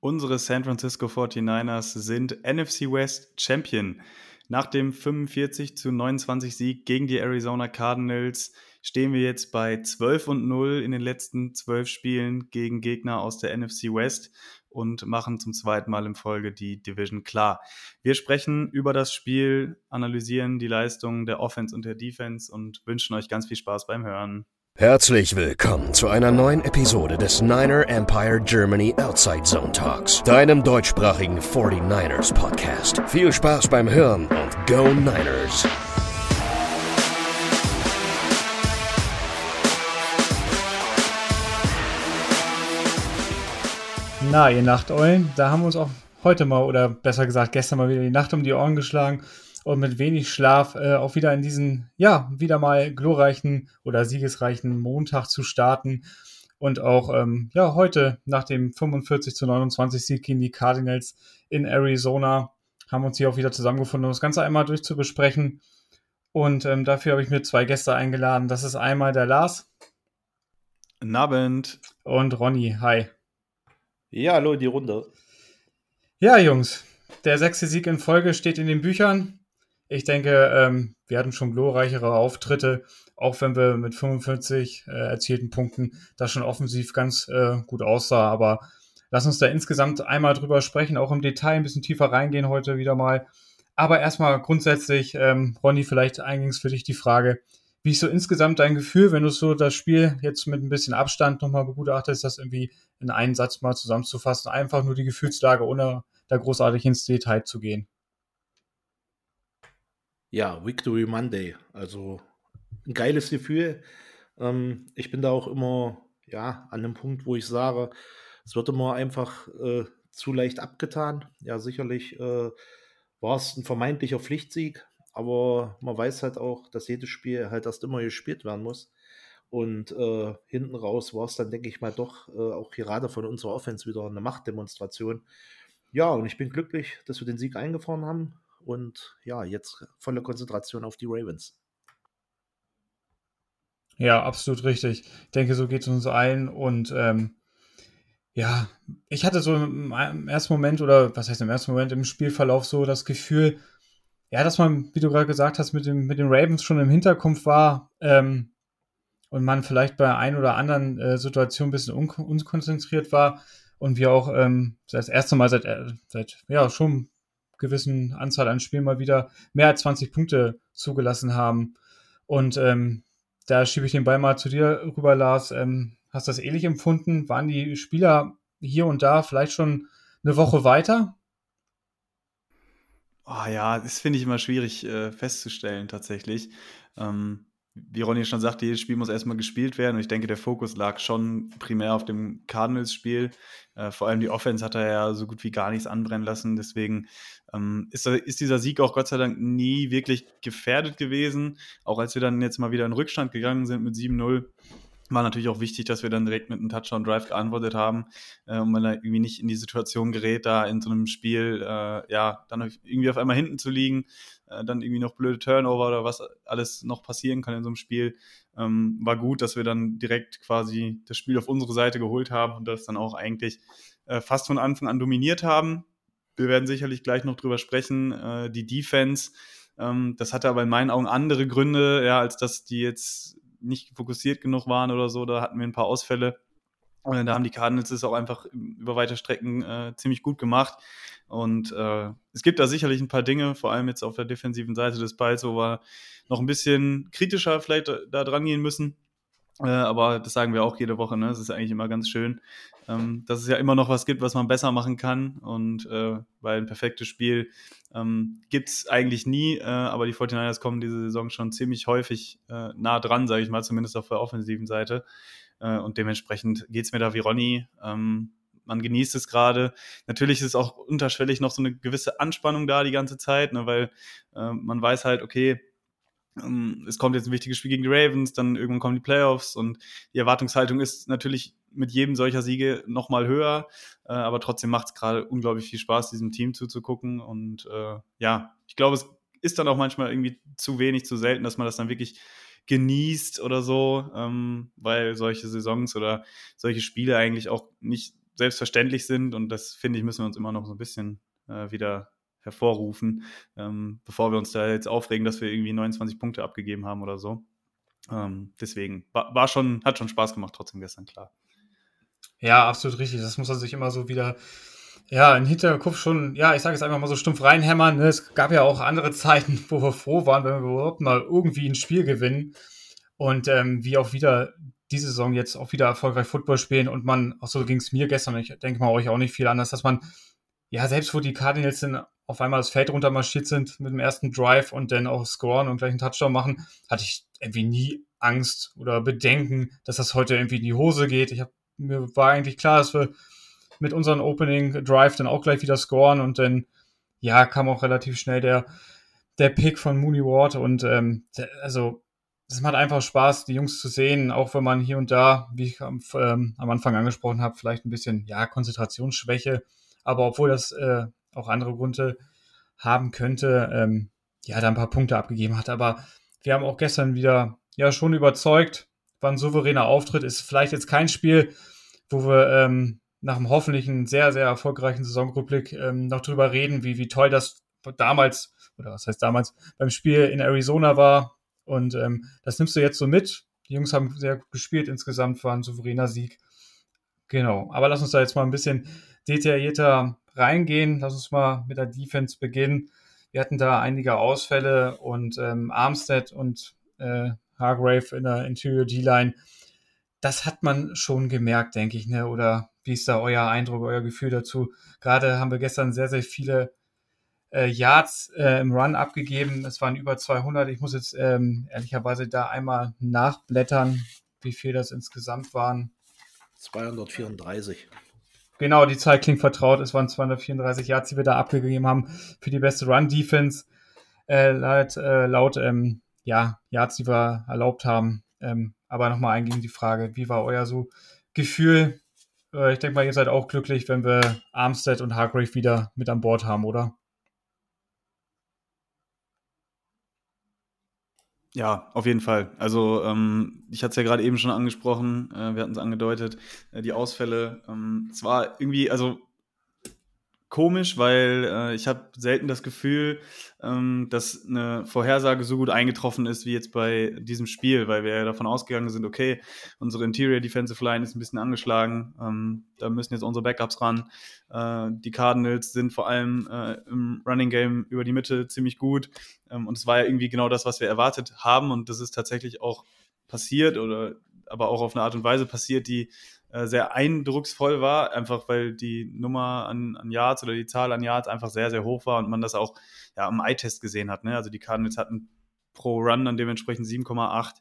Unsere San Francisco 49ers sind NFC West Champion. Nach dem 45 zu 29 Sieg gegen die Arizona Cardinals stehen wir jetzt bei 12 und 0 in den letzten 12 Spielen gegen Gegner aus der NFC West und machen zum zweiten Mal in Folge die Division klar. Wir sprechen über das Spiel, analysieren die Leistungen der Offense und der Defense und wünschen euch ganz viel Spaß beim Hören. Herzlich willkommen zu einer neuen Episode des Niner Empire Germany Outside Zone Talks, deinem deutschsprachigen 49ers Podcast. Viel Spaß beim Hören und Go Niners! Na, ihr Nachteulen, da haben wir uns auch heute mal, oder besser gesagt gestern mal wieder die Nacht um die Ohren geschlagen und mit wenig Schlaf äh, auch wieder in diesen, ja, wieder mal glorreichen oder siegesreichen Montag zu starten. Und auch, ähm, ja, heute nach dem 45 zu 29 Sieg gegen die Cardinals in Arizona haben wir uns hier auch wieder zusammengefunden, um das Ganze einmal durchzubesprechen. Und ähm, dafür habe ich mir zwei Gäste eingeladen. Das ist einmal der Lars. Guten Abend. Und Ronny. Hi. Ja, hallo in die Runde. Ja, Jungs, der sechste Sieg in Folge steht in den Büchern. Ich denke, ähm, wir hatten schon glorreichere Auftritte, auch wenn wir mit 45 äh, erzielten Punkten das schon offensiv ganz äh, gut aussah. Aber lass uns da insgesamt einmal drüber sprechen, auch im Detail ein bisschen tiefer reingehen heute wieder mal. Aber erstmal grundsätzlich, ähm, Ronny, vielleicht eingangs für dich die Frage, wie ist so insgesamt dein Gefühl, wenn du so das Spiel jetzt mit ein bisschen Abstand nochmal begutachtest, das irgendwie in einen Satz mal zusammenzufassen, einfach nur die Gefühlslage, ohne da großartig ins Detail zu gehen? Ja, Victory Monday. Also ein geiles Gefühl. Ähm, ich bin da auch immer ja, an dem Punkt, wo ich sage, es wird immer einfach äh, zu leicht abgetan. Ja, sicherlich äh, war es ein vermeintlicher Pflichtsieg, aber man weiß halt auch, dass jedes Spiel halt erst immer gespielt werden muss. Und äh, hinten raus war es dann, denke ich mal, doch äh, auch gerade von unserer Offense wieder eine Machtdemonstration. Ja, und ich bin glücklich, dass wir den Sieg eingefahren haben. Und ja, jetzt volle Konzentration auf die Ravens. Ja, absolut richtig. Ich denke, so geht es uns allen. Und ähm, ja, ich hatte so im, ersten Moment, oder was heißt im ersten Moment im Spielverlauf so das Gefühl, ja, dass man, wie du gerade gesagt hast, mit, dem, mit den Ravens schon im Hinterkopf war ähm, und man vielleicht bei ein oder anderen äh, Situationen ein bisschen un unkonzentriert war und wir auch ähm, das erste Mal seit, äh, seit ja, schon gewissen Anzahl an Spielen mal wieder mehr als 20 Punkte zugelassen haben. Und ähm, da schiebe ich den Ball mal zu dir rüber, Lars. Ähm, hast du das ähnlich empfunden? Waren die Spieler hier und da vielleicht schon eine Woche weiter? Oh ja, das finde ich immer schwierig äh, festzustellen tatsächlich. Ähm, wie Ronny schon sagte, jedes Spiel muss erstmal gespielt werden. Und ich denke, der Fokus lag schon primär auf dem Cardinals-Spiel. Äh, vor allem die Offense hat er ja so gut wie gar nichts anbrennen lassen. Deswegen ähm, ist, ist, dieser Sieg auch Gott sei Dank nie wirklich gefährdet gewesen. Auch als wir dann jetzt mal wieder in Rückstand gegangen sind mit 7-0 war natürlich auch wichtig, dass wir dann direkt mit einem Touchdown-Drive geantwortet haben äh, und man da irgendwie nicht in die Situation gerät, da in so einem Spiel, äh, ja, dann irgendwie auf einmal hinten zu liegen, äh, dann irgendwie noch blöde Turnover oder was alles noch passieren kann in so einem Spiel. Ähm, war gut, dass wir dann direkt quasi das Spiel auf unsere Seite geholt haben und das dann auch eigentlich äh, fast von Anfang an dominiert haben. Wir werden sicherlich gleich noch drüber sprechen. Äh, die Defense, ähm, das hatte aber in meinen Augen andere Gründe, ja, als dass die jetzt nicht fokussiert genug waren oder so. Da hatten wir ein paar Ausfälle. Und da haben die Cardinals es auch einfach über weite Strecken äh, ziemlich gut gemacht. Und äh, es gibt da sicherlich ein paar Dinge, vor allem jetzt auf der defensiven Seite des Balls, wo wir noch ein bisschen kritischer vielleicht da dran gehen müssen. Äh, aber das sagen wir auch jede Woche. Ne? Es ist eigentlich immer ganz schön, ähm, dass es ja immer noch was gibt, was man besser machen kann. Und äh, weil ein perfektes Spiel ähm, gibt es eigentlich nie. Äh, aber die 49ers kommen diese Saison schon ziemlich häufig äh, nah dran, sage ich mal, zumindest auf der offensiven Seite. Äh, und dementsprechend geht es mir da wie Ronny. Ähm, man genießt es gerade. Natürlich ist auch unterschwellig noch so eine gewisse Anspannung da die ganze Zeit, ne, weil äh, man weiß halt, okay, ähm, es kommt jetzt ein wichtiges Spiel gegen die Ravens, dann irgendwann kommen die Playoffs und die Erwartungshaltung ist natürlich mit jedem solcher Siege nochmal höher, äh, aber trotzdem macht es gerade unglaublich viel Spaß, diesem Team zuzugucken und äh, ja, ich glaube, es ist dann auch manchmal irgendwie zu wenig, zu selten, dass man das dann wirklich genießt oder so, ähm, weil solche Saisons oder solche Spiele eigentlich auch nicht selbstverständlich sind und das finde ich, müssen wir uns immer noch so ein bisschen äh, wieder hervorrufen, ähm, bevor wir uns da jetzt aufregen, dass wir irgendwie 29 Punkte abgegeben haben oder so. Ähm, deswegen war, war, schon, hat schon Spaß gemacht, trotzdem gestern, klar. Ja, absolut richtig. Das muss man sich immer so wieder, ja, in Hinterkopf schon, ja, ich sage es einfach mal so stumpf reinhämmern. Ne? Es gab ja auch andere Zeiten, wo wir froh waren, wenn wir überhaupt mal irgendwie ein Spiel gewinnen. Und ähm, wie auch wieder diese Saison jetzt auch wieder erfolgreich Football spielen und man, auch so ging es mir gestern, ich denke mal euch auch nicht viel anders, dass man, ja, selbst wo die Cardinals dann auf einmal das Feld runter marschiert sind mit dem ersten Drive und dann auch scoren und gleich einen Touchdown machen, hatte ich irgendwie nie Angst oder Bedenken, dass das heute irgendwie in die Hose geht. Ich hab, mir war eigentlich klar, dass wir mit unserem Opening Drive dann auch gleich wieder scoren und dann, ja, kam auch relativ schnell der, der Pick von Mooney Ward und ähm, der, also es macht einfach Spaß, die Jungs zu sehen, auch wenn man hier und da, wie ich am, ähm, am Anfang angesprochen habe, vielleicht ein bisschen, ja, Konzentrationsschwäche, aber obwohl das äh, auch andere Gründe haben könnte, ähm, ja, da ein paar Punkte abgegeben hat. Aber wir haben auch gestern wieder, ja, schon überzeugt, war ein souveräner Auftritt, ist vielleicht jetzt kein Spiel, wo wir ähm, nach einem hoffentlichen, sehr, sehr erfolgreichen Saisonrückblick ähm, noch drüber reden, wie, wie toll das damals, oder was heißt damals, beim Spiel in Arizona war, und ähm, das nimmst du jetzt so mit. Die Jungs haben sehr gut gespielt, insgesamt war ein souveräner Sieg. Genau, aber lass uns da jetzt mal ein bisschen detaillierter reingehen. Lass uns mal mit der Defense beginnen. Wir hatten da einige Ausfälle und ähm, Armstead und äh, Hargrave in der Interior D-Line. Das hat man schon gemerkt, denke ich, ne? Oder wie ist da euer Eindruck, euer Gefühl dazu? Gerade haben wir gestern sehr, sehr viele äh, Yards äh, im Run abgegeben. Es waren über 200. Ich muss jetzt ähm, ehrlicherweise da einmal nachblättern, wie viel das insgesamt waren. 234. Genau, die Zahl klingt vertraut. Es waren 234 Yards, die wir da abgegeben haben für die beste Run-Defense. Äh, laut, äh, laut ähm, ja, Yards, die wir erlaubt haben. Ähm, aber nochmal eingehen die Frage, wie war euer so Gefühl? Äh, ich denke mal, ihr seid auch glücklich, wenn wir Armstead und Hargrave wieder mit an Bord haben, oder? Ja, auf jeden Fall. Also ähm, ich hatte es ja gerade eben schon angesprochen, äh, wir hatten es angedeutet, äh, die Ausfälle. Ähm, es war irgendwie, also komisch, weil äh, ich habe selten das Gefühl, ähm, dass eine Vorhersage so gut eingetroffen ist wie jetzt bei diesem Spiel, weil wir ja davon ausgegangen sind, okay, unsere Interior Defensive Line ist ein bisschen angeschlagen, ähm, da müssen jetzt unsere Backups ran. Äh, die Cardinals sind vor allem äh, im Running Game über die Mitte ziemlich gut ähm, und es war ja irgendwie genau das, was wir erwartet haben und das ist tatsächlich auch passiert oder aber auch auf eine Art und Weise passiert, die äh, sehr eindrucksvoll war, einfach weil die Nummer an, an Yards oder die Zahl an Yards einfach sehr, sehr hoch war und man das auch ja, im Eye-Test gesehen hat. Ne? Also die Cardinals hatten pro Run dann dementsprechend 7,8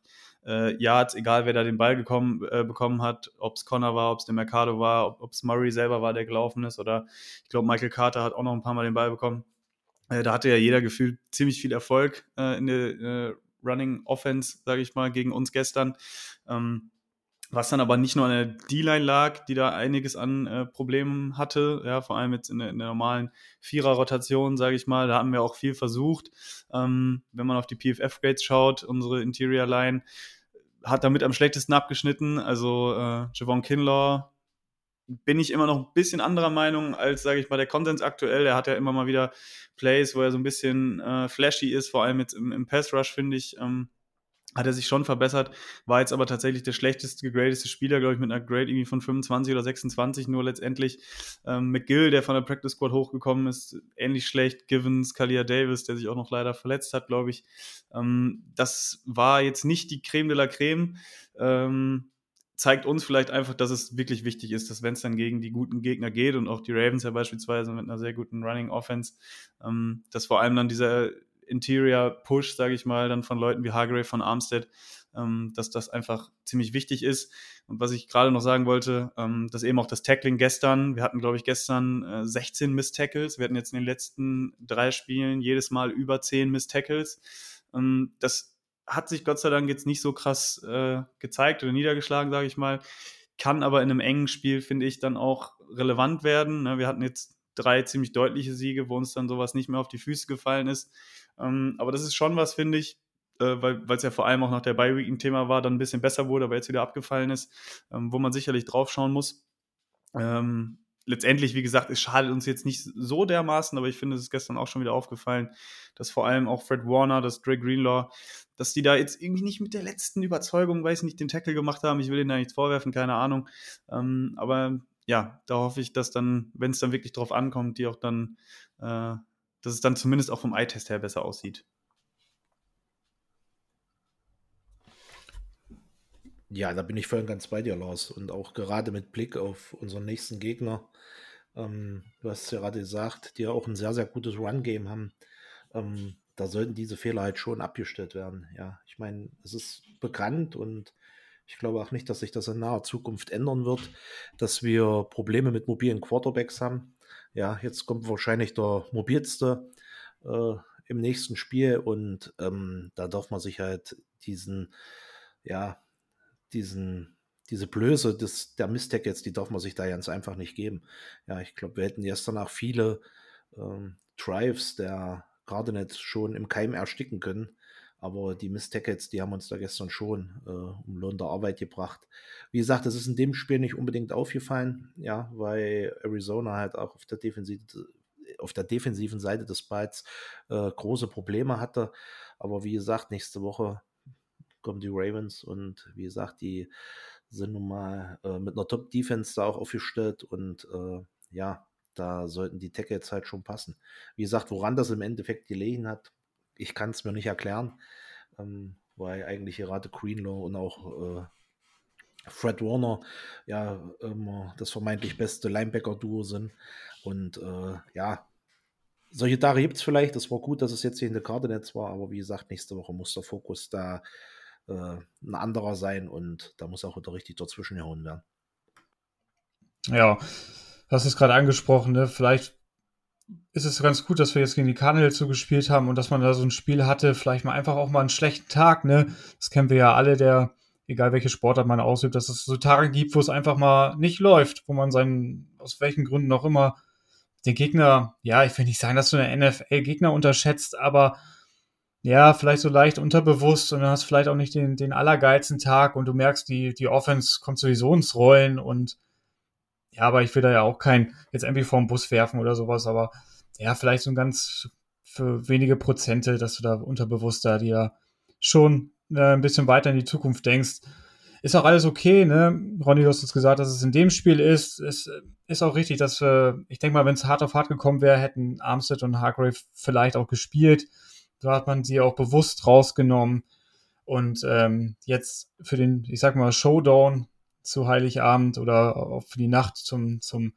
äh, Yards, egal wer da den Ball gekommen, äh, bekommen hat, ob es Connor war, ob es der Mercado war, ob es Murray selber war, der gelaufen ist oder ich glaube Michael Carter hat auch noch ein paar Mal den Ball bekommen. Äh, da hatte ja jeder gefühlt ziemlich viel Erfolg äh, in der äh, Running Offense, sage ich mal, gegen uns gestern. Ähm, was dann aber nicht nur an der D-Line lag, die da einiges an äh, Problemen hatte, ja, vor allem jetzt in der, in der normalen Vierer-Rotation, sage ich mal, da haben wir auch viel versucht. Ähm, wenn man auf die PFF-Grades schaut, unsere Interior-Line hat damit am schlechtesten abgeschnitten. Also äh, Javon Kinlaw bin ich immer noch ein bisschen anderer Meinung als, sage ich mal, der Konsens aktuell. Er hat ja immer mal wieder Plays, wo er so ein bisschen äh, flashy ist, vor allem jetzt im, im Pass-Rush, finde ich. Ähm, hat er sich schon verbessert, war jetzt aber tatsächlich der schlechteste, gegradeste Spieler, glaube ich, mit einer Grade irgendwie von 25 oder 26, nur letztendlich ähm, McGill, der von der Practice Squad hochgekommen ist, ähnlich schlecht, Givens, Kalia Davis, der sich auch noch leider verletzt hat, glaube ich. Ähm, das war jetzt nicht die Creme de la Creme. Ähm, zeigt uns vielleicht einfach, dass es wirklich wichtig ist, dass wenn es dann gegen die guten Gegner geht und auch die Ravens ja beispielsweise mit einer sehr guten Running Offense, ähm, dass vor allem dann dieser Interior-Push, sage ich mal, dann von Leuten wie Hargrave von Armstead, ähm, dass das einfach ziemlich wichtig ist. Und was ich gerade noch sagen wollte, ähm, dass eben auch das Tackling gestern, wir hatten, glaube ich, gestern äh, 16 Miss-Tackles, wir hatten jetzt in den letzten drei Spielen jedes Mal über 10 Miss-Tackles. Ähm, das hat sich Gott sei Dank jetzt nicht so krass äh, gezeigt oder niedergeschlagen, sage ich mal. Kann aber in einem engen Spiel, finde ich, dann auch relevant werden. Ne? Wir hatten jetzt drei ziemlich deutliche Siege, wo uns dann sowas nicht mehr auf die Füße gefallen ist. Ähm, aber das ist schon was, finde ich, äh, weil es ja vor allem auch nach der Bye-Week ein Thema war, dann ein bisschen besser wurde, aber jetzt wieder abgefallen ist, ähm, wo man sicherlich drauf schauen muss. Ähm, letztendlich, wie gesagt, es schadet uns jetzt nicht so dermaßen, aber ich finde, es ist gestern auch schon wieder aufgefallen, dass vor allem auch Fred Warner, dass Dre Greenlaw, dass die da jetzt irgendwie nicht mit der letzten Überzeugung, weiß nicht, den Tackle gemacht haben. Ich will ihnen da nichts vorwerfen, keine Ahnung. Ähm, aber ja, da hoffe ich, dass dann, wenn es dann wirklich drauf ankommt, die auch dann, äh, dass es dann zumindest auch vom Eye-Test her besser aussieht. Ja, da bin ich voll und ganz bei dir, Lars. Und auch gerade mit Blick auf unseren nächsten Gegner. Ähm, du hast ja gerade gesagt, die ja auch ein sehr, sehr gutes Run-Game haben. Ähm, da sollten diese Fehler halt schon abgestellt werden. Ja, ich meine, es ist bekannt und ich glaube auch nicht, dass sich das in naher Zukunft ändern wird, dass wir Probleme mit mobilen Quarterbacks haben. Ja, jetzt kommt wahrscheinlich der mobilste äh, im nächsten Spiel und ähm, da darf man sich halt diesen, ja, diesen, diese Blöße des, der Mistackles, die darf man sich da ganz einfach nicht geben. Ja, ich glaube, wir hätten gestern auch viele ähm, Drives der Gardenet schon im Keim ersticken können. Aber die Mistackles, die haben uns da gestern schon äh, um Lohn der Arbeit gebracht. Wie gesagt, das ist in dem Spiel nicht unbedingt aufgefallen, ja, weil Arizona halt auch auf der, Defensive, auf der defensiven Seite des Balls äh, große Probleme hatte. Aber wie gesagt, nächste Woche kommen die Ravens und wie gesagt, die sind nun mal äh, mit einer Top-Defense da auch aufgestellt und äh, ja, da sollten die Tackles halt schon passen. Wie gesagt, woran das im Endeffekt gelegen hat, ich kann es mir nicht erklären, ähm, weil eigentlich gerade Greenlaw und auch äh, Fred Warner ja immer das vermeintlich beste Linebacker-Duo sind. Und äh, ja, solche Tage gibt es vielleicht. Das war gut, dass es jetzt hier in der Karte Netz war, aber wie gesagt, nächste Woche muss der Fokus da äh, ein anderer sein und da muss auch wieder richtig dazwischen gehauen werden. Ja, hast es gerade angesprochen, ne? Vielleicht ist es ganz gut, dass wir jetzt gegen die Cardinals so gespielt haben und dass man da so ein Spiel hatte, vielleicht mal einfach auch mal einen schlechten Tag, ne? Das kennen wir ja alle, der, egal welche Sportart man ausübt, dass es so Tage gibt, wo es einfach mal nicht läuft, wo man seinen, aus welchen Gründen auch immer, den Gegner, ja, ich will nicht sagen, dass du einen NFL-Gegner unterschätzt, aber ja, vielleicht so leicht unterbewusst und dann hast vielleicht auch nicht den, den allergeilsten Tag und du merkst, die, die Offense kommt sowieso ins Rollen und ja, aber ich will da ja auch kein jetzt irgendwie vorm Bus werfen oder sowas, aber ja, vielleicht so ein ganz für wenige Prozente, dass du da unterbewusst da dir schon äh, ein bisschen weiter in die Zukunft denkst. Ist auch alles okay, ne? Ronny, du hast jetzt gesagt, dass es in dem Spiel ist. Es ist auch richtig, dass wir, ich denke mal, wenn es hart auf hart gekommen wäre, hätten Armstead und Hargrave vielleicht auch gespielt. Da hat man sie auch bewusst rausgenommen. Und ähm, jetzt für den, ich sag mal, Showdown zu Heiligabend oder auch für die Nacht zum, zum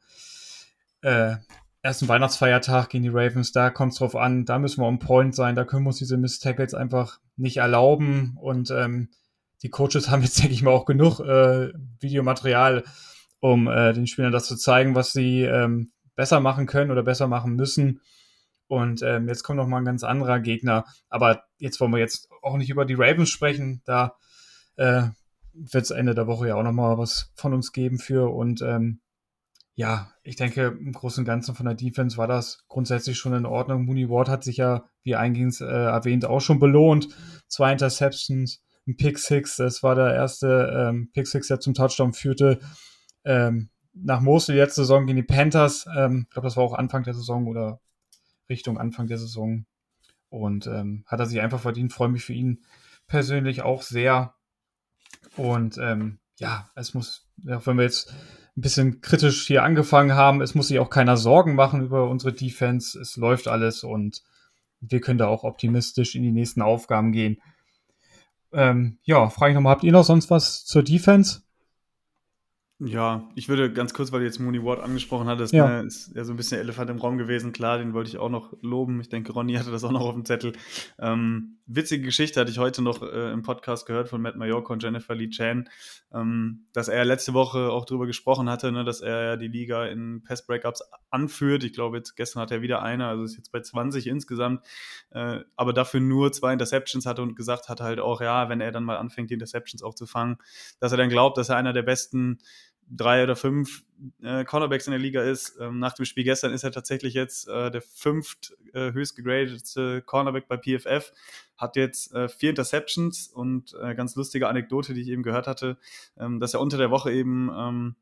äh, ersten Weihnachtsfeiertag gegen die Ravens, da kommt es drauf an, da müssen wir on point sein, da können wir uns diese Miss Tackles einfach nicht erlauben und ähm, die Coaches haben jetzt, denke ich mal, auch genug äh, Videomaterial, um äh, den Spielern das zu zeigen, was sie ähm, besser machen können oder besser machen müssen. Und ähm, jetzt kommt noch mal ein ganz anderer Gegner. Aber jetzt wollen wir jetzt auch nicht über die Ravens sprechen. Da äh, wird es Ende der Woche ja auch noch mal was von uns geben für. Und ähm, ja, ich denke, im Großen und Ganzen von der Defense war das grundsätzlich schon in Ordnung. Mooney Ward hat sich ja, wie eingehend äh, erwähnt, auch schon belohnt. Zwei Interceptions, ein Pick Six. Das war der erste ähm, Pick Six, der zum Touchdown führte. Ähm, nach Mosley letzte Saison gegen die Panthers. Ähm, ich glaube, das war auch Anfang der Saison oder Richtung Anfang der Saison. Und ähm, hat er sich einfach verdient. Freue mich für ihn persönlich auch sehr. Und ähm, ja, es muss, auch wenn wir jetzt ein bisschen kritisch hier angefangen haben, es muss sich auch keiner Sorgen machen über unsere Defense. Es läuft alles und wir können da auch optimistisch in die nächsten Aufgaben gehen. Ähm, ja, frage ich nochmal, habt ihr noch sonst was zur Defense? Ja, ich würde ganz kurz, weil du jetzt Mooney Ward angesprochen hattest, ja. ne, ist ja so ein bisschen Elefant im Raum gewesen. Klar, den wollte ich auch noch loben. Ich denke, Ronny hatte das auch noch auf dem Zettel. Ähm, witzige Geschichte hatte ich heute noch äh, im Podcast gehört von Matt Mallorca und Jennifer Lee Chan, ähm, dass er letzte Woche auch darüber gesprochen hatte, ne, dass er ja die Liga in Pass-Breakups anführt. Ich glaube, jetzt gestern hat er wieder eine, also ist jetzt bei 20 insgesamt, äh, aber dafür nur zwei Interceptions hatte und gesagt hat halt auch, ja, wenn er dann mal anfängt, die Interceptions aufzufangen, dass er dann glaubt, dass er einer der besten drei oder fünf äh, Cornerbacks in der Liga ist. Ähm, nach dem Spiel gestern ist er tatsächlich jetzt äh, der fünft äh, höchst gegradete Cornerback bei PFF. Hat jetzt äh, vier Interceptions und äh, ganz lustige Anekdote, die ich eben gehört hatte, ähm, dass er unter der Woche eben ähm,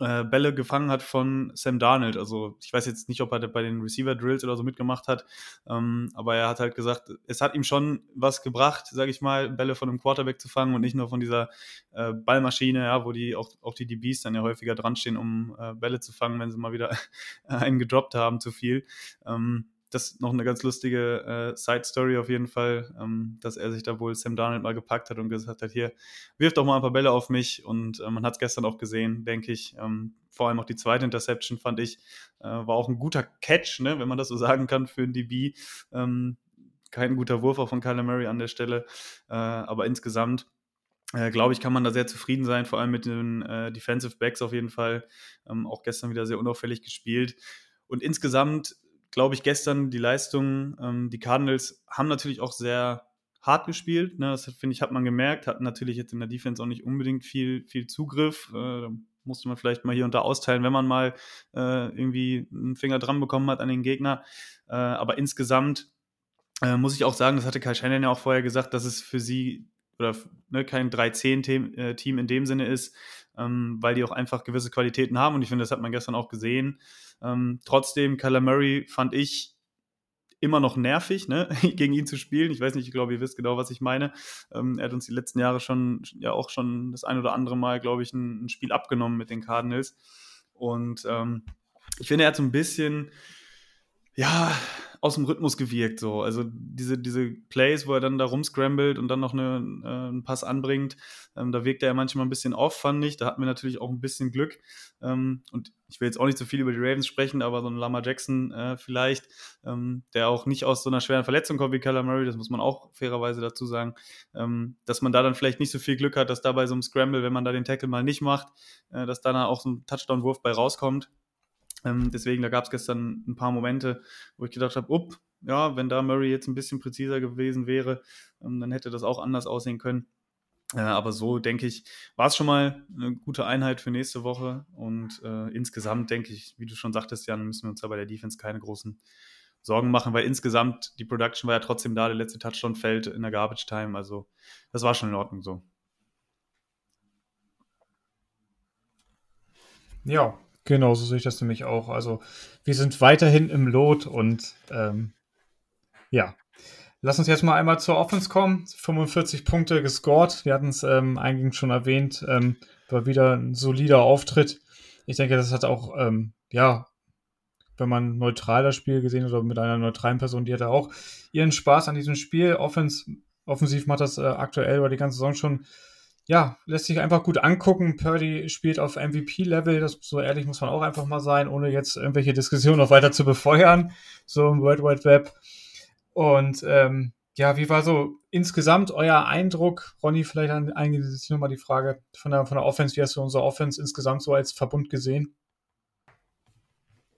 äh, Bälle gefangen hat von Sam Darnold. Also ich weiß jetzt nicht, ob er bei den Receiver-Drills oder so mitgemacht hat, ähm, aber er hat halt gesagt, es hat ihm schon was gebracht, sage ich mal, Bälle von einem Quarterback zu fangen und nicht nur von dieser äh, Ballmaschine, ja, wo die auch, auch die DBs dann ja häufiger dran stehen, um äh, Bälle zu fangen, wenn sie mal wieder einen gedroppt haben, zu viel. Ähm, das ist noch eine ganz lustige äh, Side-Story auf jeden Fall, ähm, dass er sich da wohl Sam Darnold mal gepackt hat und gesagt hat, hier, wirf doch mal ein paar Bälle auf mich und äh, man hat es gestern auch gesehen, denke ich. Ähm, vor allem auch die zweite Interception fand ich, äh, war auch ein guter Catch, ne, wenn man das so sagen kann für ein DB. Ähm, kein guter Wurf auch von Kyler Murray an der Stelle, äh, aber insgesamt äh, glaube ich, kann man da sehr zufrieden sein, vor allem mit den äh, Defensive Backs auf jeden Fall. Ähm, auch gestern wieder sehr unauffällig gespielt. Und insgesamt glaube ich, gestern die Leistung. Ähm, die Cardinals haben natürlich auch sehr hart gespielt. Ne? Das finde ich, hat man gemerkt. Hatten natürlich jetzt in der Defense auch nicht unbedingt viel, viel Zugriff. Äh, da musste man vielleicht mal hier und da austeilen, wenn man mal äh, irgendwie einen Finger dran bekommen hat an den Gegner. Äh, aber insgesamt äh, muss ich auch sagen, das hatte Kai Shannon ja auch vorher gesagt, dass es für sie oder ne, kein 3-10-Team äh, in dem Sinne ist, ähm, weil die auch einfach gewisse Qualitäten haben. Und ich finde, das hat man gestern auch gesehen. Ähm, trotzdem, Kyler Murray fand ich immer noch nervig, ne, gegen ihn zu spielen. Ich weiß nicht, ich glaube, ihr wisst genau, was ich meine. Ähm, er hat uns die letzten Jahre schon, ja auch schon das ein oder andere Mal, glaube ich, ein, ein Spiel abgenommen mit den Cardinals. Und ähm, ich finde, er hat so ein bisschen, ja, aus dem Rhythmus gewirkt. So. Also diese, diese Plays, wo er dann da rumscrambled und dann noch eine, äh, einen Pass anbringt, ähm, da wirkt er ja manchmal ein bisschen off, fand ich. Da hatten wir natürlich auch ein bisschen Glück. Ähm, und ich will jetzt auch nicht so viel über die Ravens sprechen, aber so ein Lama Jackson äh, vielleicht, ähm, der auch nicht aus so einer schweren Verletzung kommt wie Kyler Murray, das muss man auch fairerweise dazu sagen, ähm, dass man da dann vielleicht nicht so viel Glück hat, dass da bei so einem Scramble, wenn man da den Tackle mal nicht macht, äh, dass da dann auch so ein Touchdown-Wurf bei rauskommt. Ähm, deswegen, da gab es gestern ein paar Momente, wo ich gedacht habe, up, ja, wenn da Murray jetzt ein bisschen präziser gewesen wäre, ähm, dann hätte das auch anders aussehen können. Äh, aber so, denke ich, war es schon mal eine gute Einheit für nächste Woche. Und äh, insgesamt, denke ich, wie du schon sagtest, Jan, müssen wir uns da bei der Defense keine großen Sorgen machen, weil insgesamt die Production war ja trotzdem da, der letzte Touchdown fällt in der Garbage Time. Also, das war schon in Ordnung so. Ja, Genau, so sehe ich das nämlich auch. Also wir sind weiterhin im Lot und ähm, ja. Lass uns jetzt mal einmal zur Offense kommen. 45 Punkte gescored. Wir hatten es ähm, eingangs schon erwähnt. Ähm, war wieder ein solider Auftritt. Ich denke, das hat auch, ähm, ja, wenn man neutral das Spiel gesehen hat oder mit einer neutralen Person, die hatte auch ihren Spaß an diesem Spiel. Offens offensiv macht das äh, aktuell über die ganze Saison schon ja, lässt sich einfach gut angucken. Purdy spielt auf MVP-Level, das so ehrlich muss man auch einfach mal sein, ohne jetzt irgendwelche Diskussionen noch weiter zu befeuern, so im World Wide Web. Und ähm, ja, wie war so insgesamt euer Eindruck? Ronny, vielleicht eigentlich nochmal die Frage von der, von der Offense. Wie hast du unsere Offense insgesamt so als Verbund gesehen?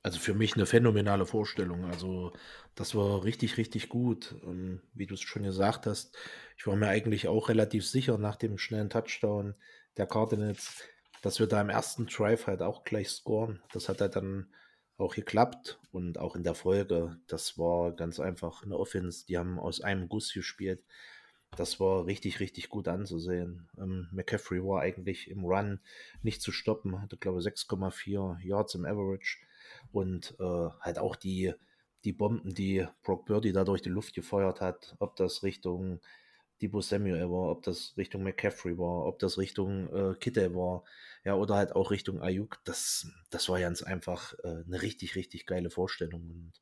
Also für mich eine phänomenale Vorstellung. Also das war richtig, richtig gut. Und ähm, wie du es schon gesagt hast, ich war mir eigentlich auch relativ sicher nach dem schnellen Touchdown der Cardinals, dass wir da im ersten Drive halt auch gleich scoren. Das hat halt dann auch geklappt und auch in der Folge. Das war ganz einfach eine Offense. Die haben aus einem Guss gespielt. Das war richtig, richtig gut anzusehen. Ähm, McCaffrey war eigentlich im Run nicht zu stoppen, hatte glaube ich 6,4 Yards im Average und äh, halt auch die, die Bomben, die Brock Birdie da durch die Luft gefeuert hat, ob das Richtung Debo Samuel war, ob das Richtung McCaffrey war, ob das Richtung äh, Kittel war, ja, oder halt auch Richtung Ayuk, das, das war ganz einfach äh, eine richtig, richtig geile Vorstellung. Und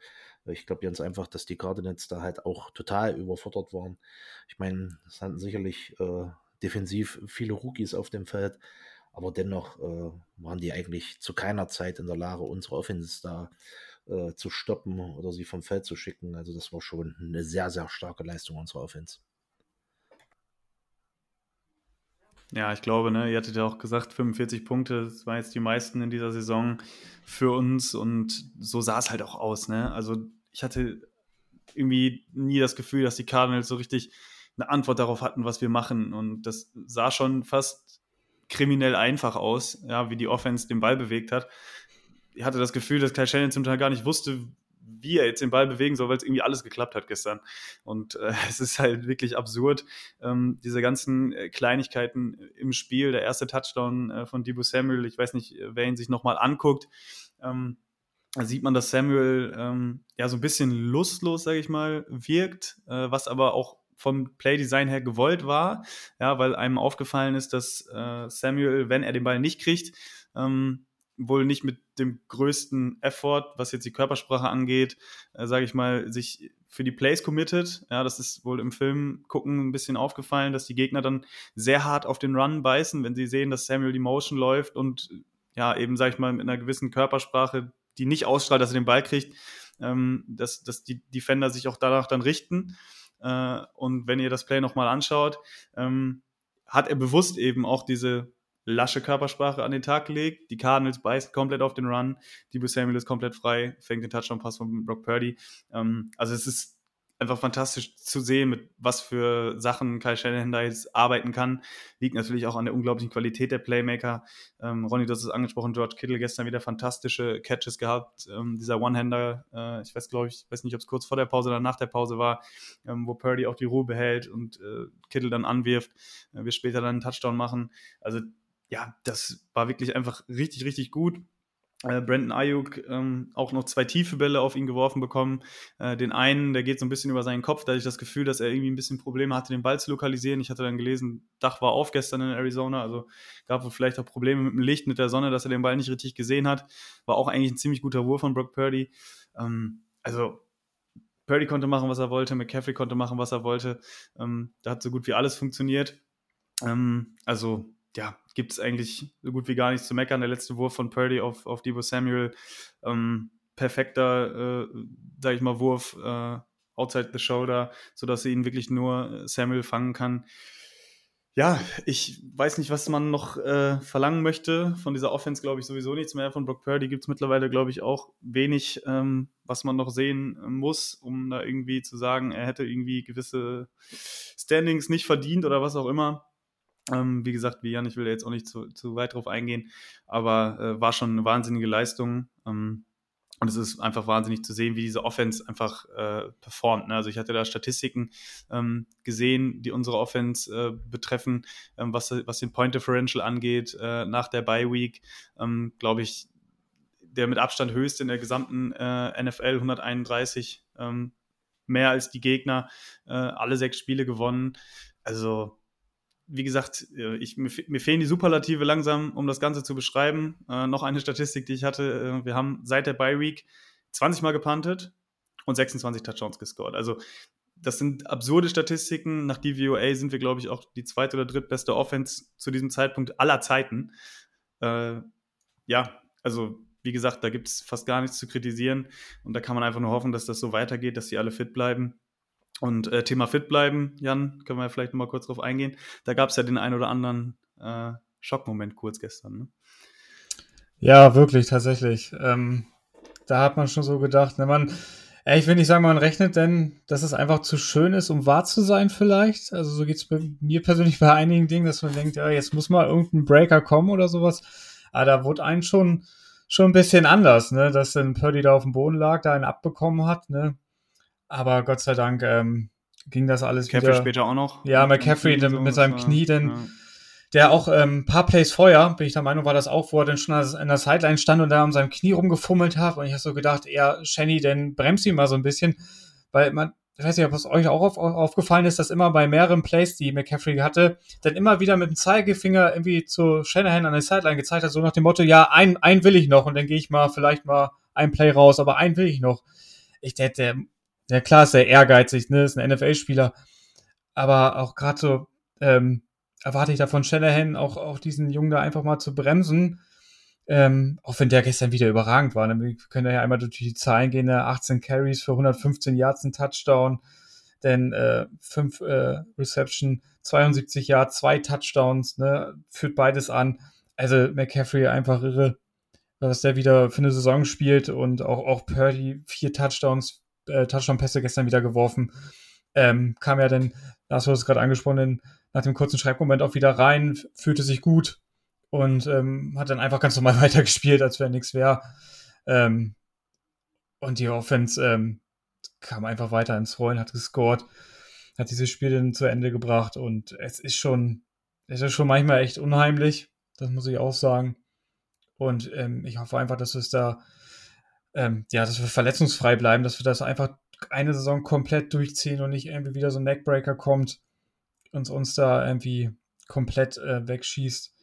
äh, ich glaube ganz einfach, dass die Cardinals da halt auch total überfordert waren. Ich meine, es hatten sicherlich äh, defensiv viele Rookies auf dem Feld, aber dennoch äh, waren die eigentlich zu keiner Zeit in der Lage, unsere Offense da äh, zu stoppen oder sie vom Feld zu schicken. Also das war schon eine sehr, sehr starke Leistung unserer Offense. Ja, ich glaube, ne, ihr hattet ja auch gesagt, 45 Punkte, das waren jetzt die meisten in dieser Saison für uns und so sah es halt auch aus. Ne? Also ich hatte irgendwie nie das Gefühl, dass die Cardinals so richtig eine Antwort darauf hatten, was wir machen. Und das sah schon fast kriminell einfach aus, ja, wie die Offense den Ball bewegt hat. Ich hatte das Gefühl, dass Kyle Shannon zum Teil gar nicht wusste, wie er jetzt den Ball bewegen soll, weil es irgendwie alles geklappt hat gestern. Und äh, es ist halt wirklich absurd, ähm, diese ganzen äh, Kleinigkeiten im Spiel. Der erste Touchdown äh, von Debo Samuel, ich weiß nicht, wer ihn sich nochmal anguckt. Ähm, da sieht man, dass Samuel ähm, ja so ein bisschen lustlos, sage ich mal, wirkt, äh, was aber auch vom Playdesign her gewollt war, ja, weil einem aufgefallen ist, dass äh, Samuel, wenn er den Ball nicht kriegt, ähm, wohl nicht mit dem größten Effort, was jetzt die Körpersprache angeht, äh, sage ich mal, sich für die Plays committed. Ja, das ist wohl im Film gucken ein bisschen aufgefallen, dass die Gegner dann sehr hart auf den Run beißen, wenn sie sehen, dass Samuel die Motion läuft und ja, eben, sage ich mal, mit einer gewissen Körpersprache, die nicht ausstrahlt, dass er den Ball kriegt, ähm, dass, dass die Defender sich auch danach dann richten. Äh, und wenn ihr das Play nochmal anschaut, ähm, hat er bewusst eben auch diese lasche Körpersprache an den Tag gelegt. Die Cardinals beißen komplett auf den Run. Debo Samuel ist komplett frei, fängt den Touchdown-Pass von Brock Purdy. Ähm, also es ist einfach fantastisch zu sehen, mit was für Sachen Kai Shanahan da jetzt arbeiten kann. Liegt natürlich auch an der unglaublichen Qualität der Playmaker. Ähm, Ronny, du hast es angesprochen, George Kittle gestern wieder fantastische Catches gehabt. Ähm, dieser One-Hander, äh, ich weiß, glaube ich, weiß nicht, ob es kurz vor der Pause oder nach der Pause war, ähm, wo Purdy auch die Ruhe behält und äh, Kittle dann anwirft. Äh, wir später dann einen Touchdown machen. Also ja, das war wirklich einfach richtig, richtig gut. Äh, Brandon Ayuk ähm, auch noch zwei tiefe Bälle auf ihn geworfen bekommen. Äh, den einen, der geht so ein bisschen über seinen Kopf, da hatte ich das Gefühl, dass er irgendwie ein bisschen Probleme hatte, den Ball zu lokalisieren. Ich hatte dann gelesen, Dach war auf gestern in Arizona, also gab es vielleicht auch Probleme mit dem Licht, mit der Sonne, dass er den Ball nicht richtig gesehen hat. War auch eigentlich ein ziemlich guter Wurf von Brock Purdy. Ähm, also Purdy konnte machen, was er wollte, McCaffrey konnte machen, was er wollte. Ähm, da hat so gut wie alles funktioniert. Ähm, also ja, gibt es eigentlich so gut wie gar nichts zu meckern. Der letzte Wurf von Purdy auf, auf Debo Samuel, ähm, perfekter, äh, sag ich mal, Wurf äh, outside the shoulder, sodass sie ihn wirklich nur äh, Samuel fangen kann. Ja, ich weiß nicht, was man noch äh, verlangen möchte. Von dieser Offense glaube ich sowieso nichts mehr. Von Brock Purdy gibt es mittlerweile, glaube ich, auch wenig, ähm, was man noch sehen äh, muss, um da irgendwie zu sagen, er hätte irgendwie gewisse Standings nicht verdient oder was auch immer. Ähm, wie gesagt, wie Jan, ich will jetzt auch nicht zu, zu weit drauf eingehen, aber äh, war schon eine wahnsinnige Leistung. Ähm, und es ist einfach wahnsinnig zu sehen, wie diese Offense einfach äh, performt. Ne? Also ich hatte da Statistiken ähm, gesehen, die unsere Offense äh, betreffen, ähm, was, was den Point Differential angeht, äh, nach der Bye Week, ähm, glaube ich, der mit Abstand höchste in der gesamten äh, NFL, 131, ähm, mehr als die Gegner, äh, alle sechs Spiele gewonnen. Also wie gesagt, äh, ich, mir, mir, fehlen die Superlative langsam, um das Ganze zu beschreiben. Äh, noch eine Statistik, die ich hatte. Äh, wir haben seit der Bye Week 20 Mal gepuntet und 26 Touchdowns gescored. Also, das sind absurde Statistiken. Nach DVOA sind wir, glaube ich, auch die zweite oder drittbeste Offense zu diesem Zeitpunkt aller Zeiten. Äh, ja, also, wie gesagt, da gibt es fast gar nichts zu kritisieren. Und da kann man einfach nur hoffen, dass das so weitergeht, dass sie alle fit bleiben. Und äh, Thema fit bleiben, Jan, können wir vielleicht nochmal kurz drauf eingehen. Da gab es ja den ein oder anderen äh, Schockmoment kurz gestern. Ne? Ja, wirklich, tatsächlich. Ähm, da hat man schon so gedacht, ne, man, ich will nicht sagen, man rechnet denn, dass es einfach zu schön ist, um wahr zu sein vielleicht. Also so geht es mir persönlich bei einigen Dingen, dass man denkt, ja, jetzt muss mal irgendein Breaker kommen oder sowas. Aber da wurde einen schon, schon ein bisschen anders, ne? Dass dann Purdy da auf dem Boden lag, da einen abbekommen hat, ne? Aber Gott sei Dank ähm, ging das alles McCaffrey wieder. später auch noch. Ja, McCaffrey so, mit seinem Knie, denn ja. der auch ein ähm, paar Plays vorher, bin ich der Meinung, war das auch, wo er dann schon an der Sideline stand und da an seinem Knie rumgefummelt hat. Und ich habe so gedacht, eher Shenny, denn bremst ihn mal so ein bisschen. Weil man, ich weiß nicht, ob es euch auch auf, aufgefallen ist, dass immer bei mehreren Plays, die McCaffrey hatte, dann immer wieder mit dem Zeigefinger irgendwie zu Shanahan an der Sideline gezeigt hat, so nach dem Motto, ja, ein, ein will ich noch und dann gehe ich mal vielleicht mal ein Play raus, aber ein will ich noch. Ich, der ja klar ist er ehrgeizig, ne, ist ein NFL-Spieler, aber auch gerade so ähm, erwarte ich da von Shanahan auch, auch diesen Jungen da einfach mal zu bremsen, ähm, auch wenn der gestern wieder überragend war. Ne? Wir können ja einmal durch die Zahlen gehen, 18 ne? Carries für 115 Yards, ein Touchdown, denn äh, 5 äh, Reception, 72 Yards, zwei Touchdowns, ne, führt beides an. Also McCaffrey einfach irre, was der wieder für eine Saison spielt und auch, auch Purdy, vier Touchdowns, äh, Touchdown-Pässe gestern wieder geworfen. Ähm, kam ja dann, hast du es gerade angesprochen, nach dem kurzen Schreibmoment auch wieder rein, fühlte sich gut und ähm, hat dann einfach ganz normal weitergespielt, als wäre nichts wäre. Ähm, Und die Offense ähm, kam einfach weiter ins Rollen, hat gescored, hat dieses Spiel dann zu Ende gebracht und es ist schon, es ist schon manchmal echt unheimlich, das muss ich auch sagen. Und ähm, ich hoffe einfach, dass es da, ähm, ja, dass wir verletzungsfrei bleiben, dass wir das einfach eine Saison komplett durchziehen und nicht irgendwie wieder so ein Neckbreaker kommt und uns da irgendwie komplett äh, wegschießt,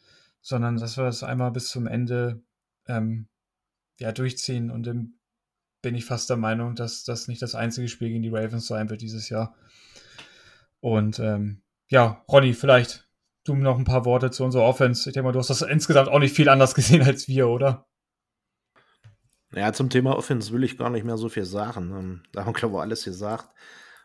sondern dass wir das einmal bis zum Ende ähm, ja, durchziehen. Und dann bin ich fast der Meinung, dass das nicht das einzige Spiel gegen die Ravens sein wird dieses Jahr. Und ähm, ja, Ronny, vielleicht du noch ein paar Worte zu unserer Offense. Ich denke mal, du hast das insgesamt auch nicht viel anders gesehen als wir, oder? Ja, zum Thema Offense will ich gar nicht mehr so viel sagen. Ähm, da haben, glaube ich, alles gesagt.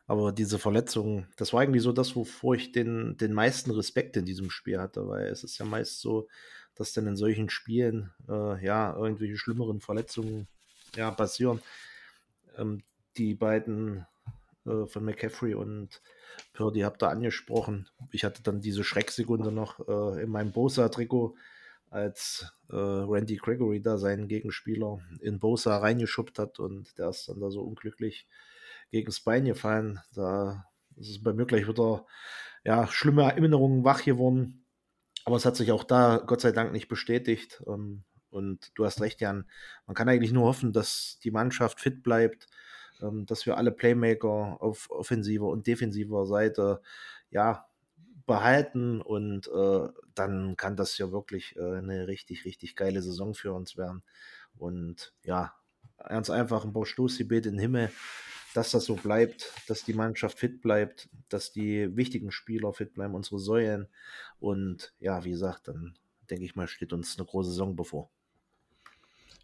Aber diese Verletzungen, das war eigentlich so das, wovor ich den, den meisten Respekt in diesem Spiel hatte, weil es ist ja meist so, dass dann in solchen Spielen äh, ja irgendwelche schlimmeren Verletzungen ja, passieren. Ähm, die beiden äh, von McCaffrey und Purdy habt ihr angesprochen. Ich hatte dann diese Schrecksekunde noch äh, in meinem Bosa-Trikot, als äh, Randy Gregory da seinen Gegenspieler in Bosa reingeschubbt hat und der ist dann da so unglücklich gegen Bein gefallen. Da ist es bei mir gleich wieder ja, schlimme Erinnerungen wach geworden. Aber es hat sich auch da Gott sei Dank nicht bestätigt. Ähm, und du hast recht, Jan. Man kann eigentlich nur hoffen, dass die Mannschaft fit bleibt, ähm, dass wir alle Playmaker auf offensiver und defensiver Seite ja behalten und äh, dann kann das ja wirklich äh, eine richtig, richtig geile Saison für uns werden. Und ja, ganz einfach ein paar Stoßgebet in den Himmel dass das so bleibt, dass die Mannschaft fit bleibt, dass die wichtigen Spieler fit bleiben, unsere Säulen. Und ja, wie gesagt, dann denke ich mal, steht uns eine große Saison bevor.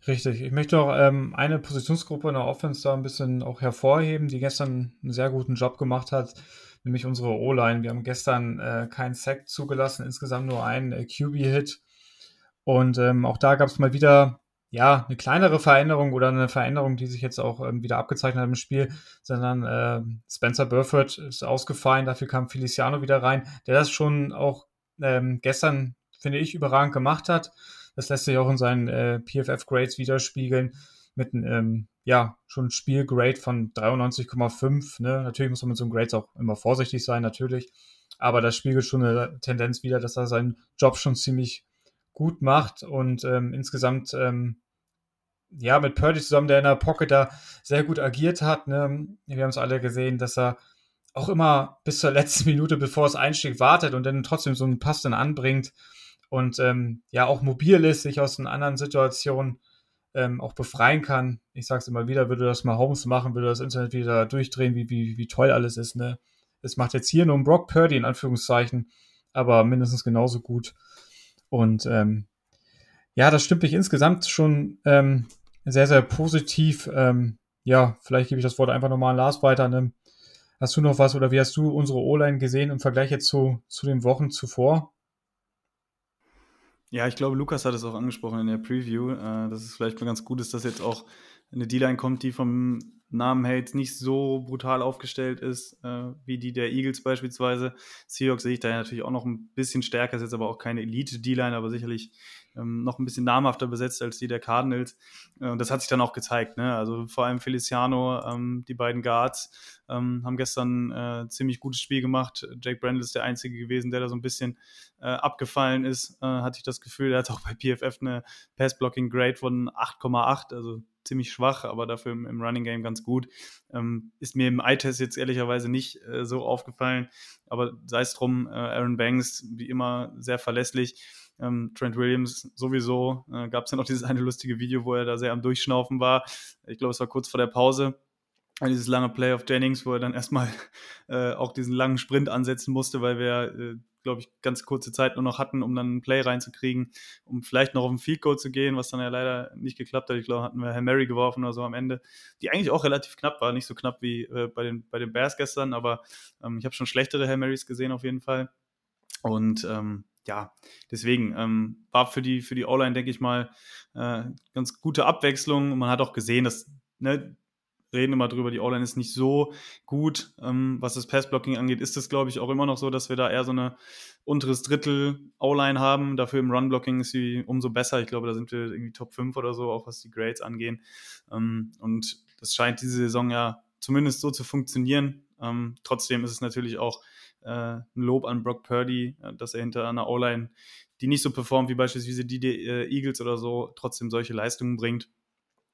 Richtig. Ich möchte auch ähm, eine Positionsgruppe in der Offense da ein bisschen auch hervorheben, die gestern einen sehr guten Job gemacht hat, nämlich unsere O-Line. Wir haben gestern äh, keinen Sack zugelassen, insgesamt nur einen äh, QB-Hit. Und ähm, auch da gab es mal wieder ja, eine kleinere Veränderung oder eine Veränderung, die sich jetzt auch ähm, wieder abgezeichnet hat im Spiel, sondern äh, Spencer Burford ist ausgefallen, dafür kam Feliciano wieder rein, der das schon auch ähm, gestern, finde ich, überragend gemacht hat. Das lässt sich auch in seinen äh, PFF-Grades widerspiegeln mit ähm, ja, schon Spielgrade von 93,5. Ne? Natürlich muss man mit so einem Grades auch immer vorsichtig sein, natürlich. Aber das spiegelt schon eine Tendenz wieder, dass er seinen Job schon ziemlich gut macht und ähm, insgesamt ähm, ja mit Purdy zusammen, der in der Pocket da sehr gut agiert hat. Ne? Wir haben es alle gesehen, dass er auch immer bis zur letzten Minute, bevor es einstieg, wartet und dann trotzdem so einen Pass dann anbringt und ähm, ja auch mobil ist, sich aus einer anderen Situation ähm, auch befreien kann. Ich sage es immer wieder, würde das mal Holmes machen, würde das Internet wieder durchdrehen, wie, wie, wie toll alles ist. Ne? Es macht jetzt hier nur einen Brock Purdy in Anführungszeichen, aber mindestens genauso gut. Und ähm, ja, das stimmt mich insgesamt schon ähm, sehr, sehr positiv. Ähm, ja, vielleicht gebe ich das Wort einfach nochmal an Lars weiter. Ne? Hast du noch was oder wie hast du unsere O-Line gesehen im Vergleich jetzt zu, zu den Wochen zuvor? Ja, ich glaube, Lukas hat es auch angesprochen in der Preview, äh, dass es vielleicht mal ganz gut ist, dass jetzt auch eine D-Line kommt, die vom Namen her jetzt nicht so brutal aufgestellt ist, äh, wie die der Eagles beispielsweise. Seahawks sehe ich da natürlich auch noch ein bisschen stärker, ist jetzt aber auch keine Elite-D-Line, aber sicherlich ähm, noch ein bisschen namhafter besetzt als die der Cardinals. Äh, und das hat sich dann auch gezeigt. Ne? Also vor allem Feliciano, ähm, die beiden Guards, ähm, haben gestern äh, ziemlich gutes Spiel gemacht. Jake Brandle ist der Einzige gewesen, der da so ein bisschen äh, abgefallen ist, äh, hatte ich das Gefühl. Der hat auch bei PFF eine Pass-Blocking-Grade von 8,8, also ziemlich schwach, aber dafür im, im Running Game ganz gut. Ähm, ist mir im Eye-Test jetzt ehrlicherweise nicht äh, so aufgefallen, aber sei es drum, äh, Aaron Banks, wie immer, sehr verlässlich. Ähm, Trent Williams sowieso. Äh, Gab es ja noch dieses eine lustige Video, wo er da sehr am Durchschnaufen war. Ich glaube, es war kurz vor der Pause. Dieses lange Play of Jennings, wo er dann erstmal äh, auch diesen langen Sprint ansetzen musste, weil wir, äh, glaube ich, ganz kurze Zeit nur noch hatten, um dann einen Play reinzukriegen, um vielleicht noch auf den Field Goal zu gehen, was dann ja leider nicht geklappt hat. Ich glaube, hatten wir Herr Mary geworfen oder so am Ende, die eigentlich auch relativ knapp war, nicht so knapp wie äh, bei, den, bei den Bears gestern, aber ähm, ich habe schon schlechtere Herr Marys gesehen auf jeden Fall. Und ähm, ja, deswegen ähm, war für die, für die O-Line, denke ich mal, äh, ganz gute Abwechslung. Man hat auch gesehen, dass, ne, reden immer drüber, die O-Line ist nicht so gut. Ähm, was das Passblocking angeht, ist es, glaube ich, auch immer noch so, dass wir da eher so eine unteres Drittel O-Line haben. Dafür im Run-Blocking ist sie umso besser. Ich glaube, da sind wir irgendwie Top 5 oder so, auch was die Grades angehen. Ähm, und Das scheint diese Saison ja zumindest so zu funktionieren. Ähm, trotzdem ist es natürlich auch äh, ein Lob an Brock Purdy, äh, dass er hinter einer O-Line, die nicht so performt wie beispielsweise die äh, Eagles oder so, trotzdem solche Leistungen bringt.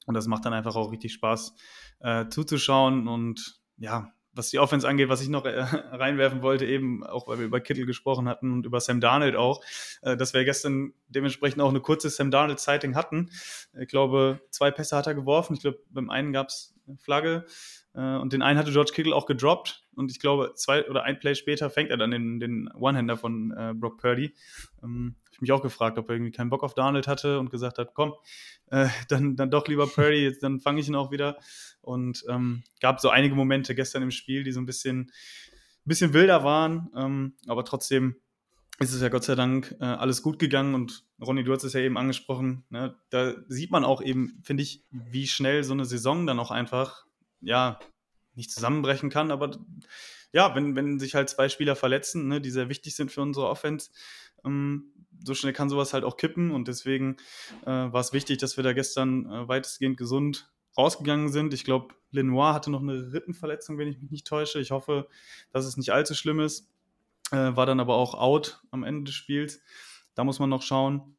Und das macht dann einfach auch richtig Spaß äh, zuzuschauen. Und ja, was die Offense angeht, was ich noch äh, reinwerfen wollte, eben auch weil wir über Kittel gesprochen hatten und über Sam Darnold auch, äh, dass wir gestern dementsprechend auch eine kurze Sam Darnold-Sighting hatten. Ich glaube, zwei Pässe hat er geworfen. Ich glaube, beim einen gab es Flagge äh, und den einen hatte George Kittle auch gedroppt. Und ich glaube, zwei oder ein Play später fängt er dann den, den One-Hander von äh, Brock Purdy. Ähm, ich mich auch gefragt, ob er irgendwie keinen Bock auf Darnold hatte und gesagt hat, komm, äh, dann, dann doch lieber Purdy, jetzt, dann fange ich ihn auch wieder. Und ähm, gab so einige Momente gestern im Spiel, die so ein bisschen, bisschen wilder waren, ähm, aber trotzdem ist es ja Gott sei Dank äh, alles gut gegangen und Ronny, du hast es ja eben angesprochen, ne? da sieht man auch eben, finde ich, wie schnell so eine Saison dann auch einfach, ja, nicht zusammenbrechen kann, aber ja, wenn, wenn sich halt zwei Spieler verletzen, ne, die sehr wichtig sind für unsere Offense, ähm, so schnell kann sowas halt auch kippen und deswegen äh, war es wichtig, dass wir da gestern äh, weitestgehend gesund rausgegangen sind. Ich glaube, Lenoir hatte noch eine Rippenverletzung, wenn ich mich nicht täusche. Ich hoffe, dass es nicht allzu schlimm ist. Äh, war dann aber auch out am Ende des Spiels. Da muss man noch schauen.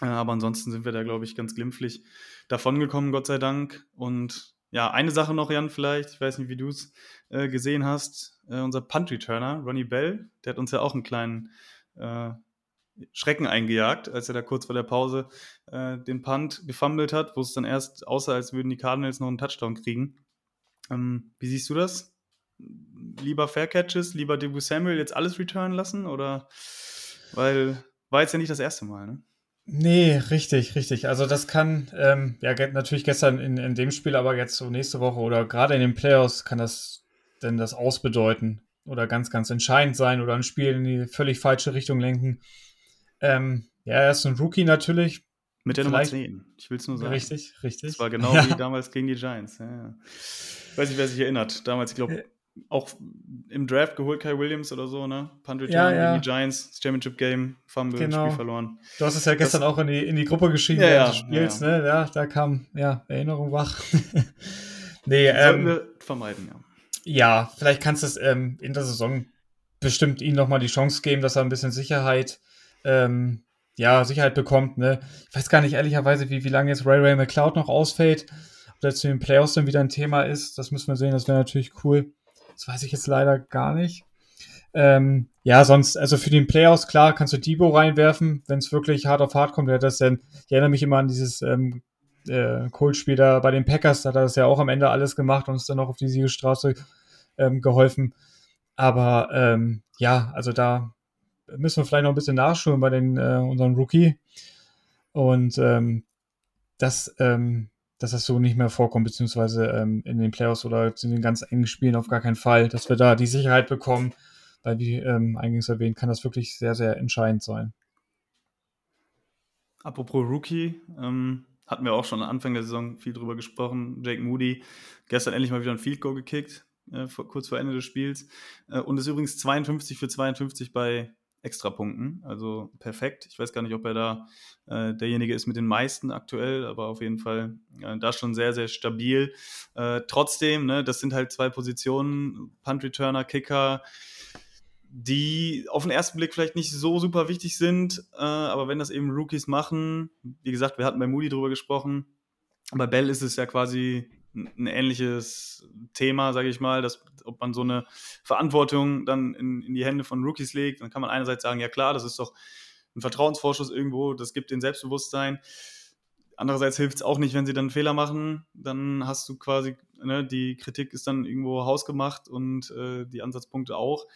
Äh, aber ansonsten sind wir da, glaube ich, ganz glimpflich davongekommen, Gott sei Dank. Und ja, eine Sache noch, Jan, vielleicht. Ich weiß nicht, wie du es äh, gesehen hast. Äh, unser Punt-Returner, Ronnie Bell, der hat uns ja auch einen kleinen äh, Schrecken eingejagt, als er da kurz vor der Pause äh, den Punt gefummelt hat, wo es dann erst aussah, als würden die Cardinals noch einen Touchdown kriegen. Ähm, wie siehst du das? Lieber Fair Catches, lieber Debu Samuel jetzt alles returnen lassen? Oder weil war jetzt ja nicht das erste Mal, ne? Nee, richtig, richtig. Also das kann, ähm, ja, natürlich gestern in, in dem Spiel, aber jetzt so nächste Woche oder gerade in den Playoffs kann das denn das ausbedeuten oder ganz, ganz entscheidend sein oder ein Spiel in die völlig falsche Richtung lenken. Ähm, ja, er ist ein Rookie natürlich. Mit der Nummer 10. Ich will es nur sagen. Richtig, richtig. Das war genau ja. wie damals gegen die Giants. Ja, ja. Weiß nicht, wer sich erinnert. Damals, ich glaube, auch im Draft geholt Kai Williams oder so, ne? Punt Return ja, gegen die Giants, das Championship Game, Fumble, genau. Spiel verloren. Du hast es ja gestern das, auch in die, in die Gruppe geschrieben, ja, ja, Spiels, ne? Ja, da kam, ja, Erinnerung wach. nee, Sollten ähm, wir vermeiden, ja. Ja, vielleicht kannst du es ähm, in der Saison bestimmt ihm nochmal die Chance geben, dass er ein bisschen Sicherheit ähm, ja, Sicherheit bekommt. Ne? Ich weiß gar nicht ehrlicherweise, wie, wie lange jetzt Ray Ray McCloud noch ausfällt. Ob das zu den Playoffs dann wieder ein Thema ist, das müssen wir sehen. Das wäre natürlich cool. Das weiß ich jetzt leider gar nicht. Ähm, ja, sonst, also für den Playoffs, klar, kannst du Debo reinwerfen, wenn es wirklich hart auf hart kommt. Der das denn, ich erinnere mich immer an dieses ähm, äh, Cold-Spiel da bei den Packers, da hat er das ja auch am Ende alles gemacht und ist dann auch auf die Siegestraße ähm, geholfen. Aber ähm, ja, also da müssen wir vielleicht noch ein bisschen nachschauen bei den, äh, unseren Rookie. Und ähm, dass, ähm, dass das so nicht mehr vorkommt, beziehungsweise ähm, in den Playoffs oder in den ganz engen Spielen auf gar keinen Fall, dass wir da die Sicherheit bekommen, weil wie ähm, eingangs erwähnt, kann das wirklich sehr, sehr entscheidend sein. Apropos Rookie, ähm, hatten wir auch schon am Anfang der Saison viel drüber gesprochen. Jake Moody, gestern endlich mal wieder ein Field Goal gekickt, äh, vor, kurz vor Ende des Spiels. Äh, und ist übrigens 52 für 52 bei Extrapunkten. Also perfekt. Ich weiß gar nicht, ob er da äh, derjenige ist mit den meisten aktuell, aber auf jeden Fall äh, da schon sehr, sehr stabil. Äh, trotzdem, ne, das sind halt zwei Positionen, Punt Returner, Kicker, die auf den ersten Blick vielleicht nicht so super wichtig sind, äh, aber wenn das eben Rookies machen, wie gesagt, wir hatten bei Moody drüber gesprochen, bei Bell ist es ja quasi ein ähnliches Thema, sage ich mal, dass ob man so eine Verantwortung dann in, in die Hände von Rookies legt, dann kann man einerseits sagen, ja klar, das ist doch ein Vertrauensvorschuss irgendwo, das gibt den Selbstbewusstsein. Andererseits hilft es auch nicht, wenn sie dann Fehler machen, dann hast du quasi, ne, die Kritik ist dann irgendwo hausgemacht und äh, die Ansatzpunkte auch.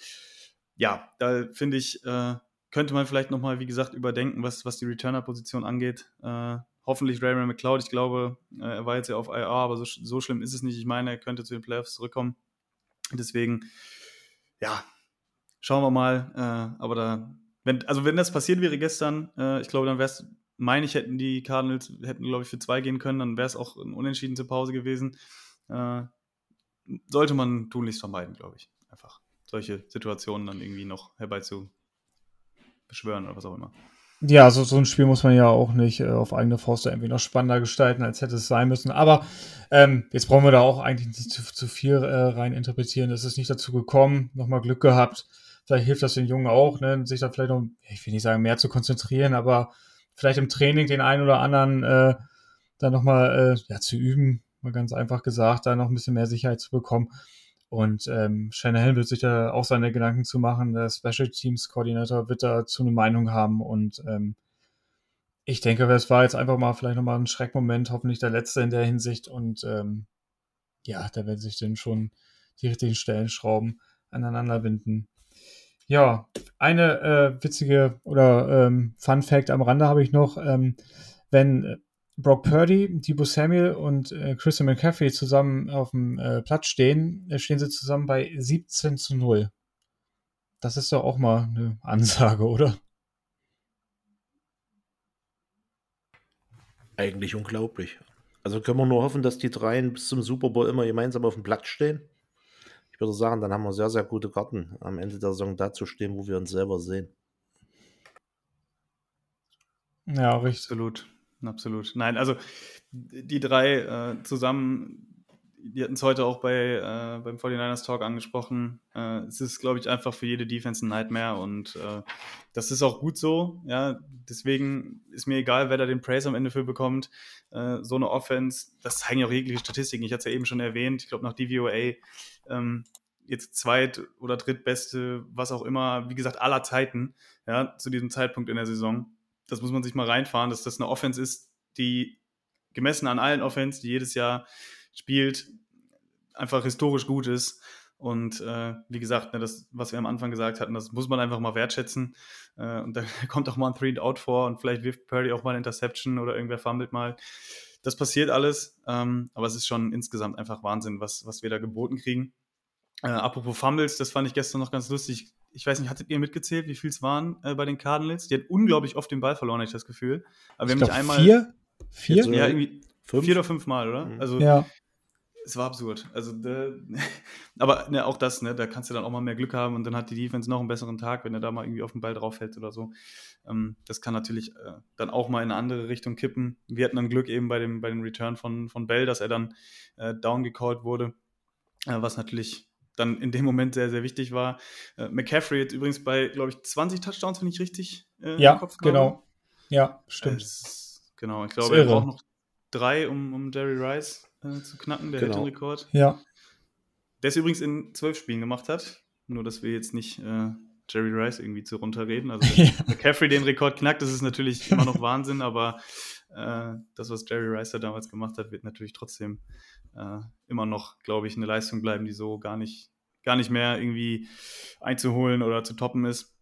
Ja, da finde ich, äh, könnte man vielleicht nochmal, wie gesagt, überdenken, was, was die Returner-Position angeht. Äh, hoffentlich Ray Ray McLeod. Ich glaube, äh, er war jetzt ja auf IR, aber so, so schlimm ist es nicht. Ich meine, er könnte zu den Playoffs zurückkommen. Deswegen, ja, schauen wir mal. Äh, aber da, wenn, also wenn das passiert wäre gestern, äh, ich glaube, dann wäre es, meine ich, hätten die Cardinals, hätten, glaube ich, für zwei gehen können, dann wäre es auch ein Unentschieden zur Pause gewesen. Sollte man tunlichst vermeiden, glaube ich. Einfach solche Situationen dann irgendwie noch herbei zu beschwören oder was auch immer. Ja, so, so ein Spiel muss man ja auch nicht äh, auf eigene Faust irgendwie noch spannender gestalten, als hätte es sein müssen. Aber ähm, jetzt brauchen wir da auch eigentlich nicht zu, zu viel äh, rein interpretieren. Es ist nicht dazu gekommen, nochmal Glück gehabt. Vielleicht hilft das den Jungen auch, ne, sich da vielleicht noch, ich will nicht sagen, mehr zu konzentrieren, aber vielleicht im Training den einen oder anderen äh, da nochmal äh, ja, zu üben, mal ganz einfach gesagt, da noch ein bisschen mehr Sicherheit zu bekommen. Und ähm, Shanahan wird sich da auch seine Gedanken zu machen. Der Special Teams Koordinator wird dazu eine Meinung haben. Und ähm, ich denke, es war jetzt einfach mal vielleicht nochmal ein Schreckmoment, hoffentlich der letzte in der Hinsicht. Und ähm, ja, da werden sich dann schon die richtigen Stellenschrauben aneinander winden. Ja, eine äh, witzige oder ähm, Fun Fact am Rande habe ich noch. Ähm, wenn Brock Purdy, Debo Samuel und äh, Christian McCaffrey zusammen auf dem äh, Platz stehen, äh, stehen sie zusammen bei 17 zu 0. Das ist doch auch mal eine Ansage, oder? Eigentlich unglaublich. Also können wir nur hoffen, dass die dreien bis zum Super Bowl immer gemeinsam auf dem Platz stehen. Ich würde sagen, dann haben wir sehr, sehr gute Karten, am Ende der Saison da zu stehen, wo wir uns selber sehen. Ja, richtig. Absolut. Absolut. Nein, also die drei äh, zusammen, die hatten es heute auch bei, äh, beim 49ers Talk angesprochen. Äh, es ist, glaube ich, einfach für jede Defense ein Nightmare und äh, das ist auch gut so. Ja, deswegen ist mir egal, wer da den Praise am Ende für bekommt. Äh, so eine Offense, das zeigen ja auch jegliche Statistiken. Ich hatte es ja eben schon erwähnt. Ich glaube, nach DVOA ähm, jetzt zweit- oder drittbeste, was auch immer, wie gesagt, aller Zeiten, ja, zu diesem Zeitpunkt in der Saison das muss man sich mal reinfahren, dass das eine Offense ist, die gemessen an allen Offense, die jedes Jahr spielt, einfach historisch gut ist. Und äh, wie gesagt, ne, das, was wir am Anfang gesagt hatten, das muss man einfach mal wertschätzen. Äh, und da kommt auch mal ein Three-and-Out vor und vielleicht wirft Purdy auch mal eine Interception oder irgendwer fummelt mal. Das passiert alles, ähm, aber es ist schon insgesamt einfach Wahnsinn, was, was wir da geboten kriegen. Äh, apropos Fumbles, das fand ich gestern noch ganz lustig ich weiß nicht, hattet ihr mitgezählt, wie viel es waren äh, bei den Cardinals? Die hat unglaublich oft den Ball verloren, habe ich das Gefühl. Aber wir haben nicht einmal. Vier? Vier? Ja, irgendwie fünf? vier oder fünf Mal, oder? Mhm. Also, ja. Es war absurd. Also, de, aber ne, auch das, ne, da kannst du dann auch mal mehr Glück haben und dann hat die Defense noch einen besseren Tag, wenn er da mal irgendwie auf den Ball drauf fällt oder so. Ähm, das kann natürlich äh, dann auch mal in eine andere Richtung kippen. Wir hatten dann Glück eben bei dem, bei dem Return von, von Bell, dass er dann äh, down gecallt wurde, äh, was natürlich dann in dem Moment sehr, sehr wichtig war. Äh, McCaffrey jetzt übrigens bei, glaube ich, 20 Touchdowns, wenn ich richtig äh, ja, im Kopf habe. genau. Ja, stimmt. Es, genau, ich glaube, er braucht noch drei, um, um Jerry Rice äh, zu knacken, der genau. Hitting-Rekord. Ja. Der es übrigens in zwölf Spielen gemacht hat. Nur, dass wir jetzt nicht äh, Jerry Rice irgendwie zu runterreden. Also, wenn ja. McCaffrey den Rekord knackt, das ist natürlich immer noch Wahnsinn, aber äh, das, was Jerry Rice da damals gemacht hat, wird natürlich trotzdem äh, immer noch, glaube ich, eine Leistung bleiben, die so gar nicht, gar nicht mehr irgendwie einzuholen oder zu toppen ist.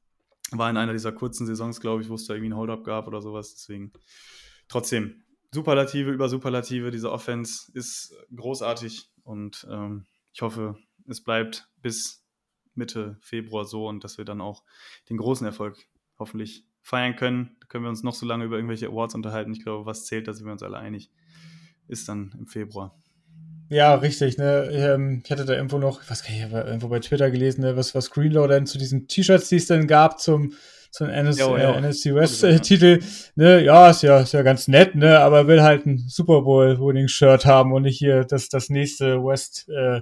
War in einer dieser kurzen Saisons, glaube ich, wo es da irgendwie ein Hold-up gab oder sowas. Deswegen trotzdem Superlative über Superlative. Diese Offense ist großartig und ähm, ich hoffe, es bleibt bis Mitte Februar so und dass wir dann auch den großen Erfolg hoffentlich feiern können. Da können wir uns noch so lange über irgendwelche Awards unterhalten. Ich glaube, was zählt, da sind wir uns alle einig, ist dann im Februar. Ja, richtig. Ne? Ähm, ich hatte da irgendwo noch, ich weiß gar nicht, ich habe irgendwo bei Twitter gelesen, ne, was, was Greenlaw denn zu diesen T-Shirts, die es dann gab, zum, zum NS, ja, ja. Äh, NFC West-Titel. Äh, ne? Ja, ist ja, ist ja ganz nett, ne? aber will halt ein Super Bowl-Winning-Shirt haben und nicht hier das, das nächste West äh,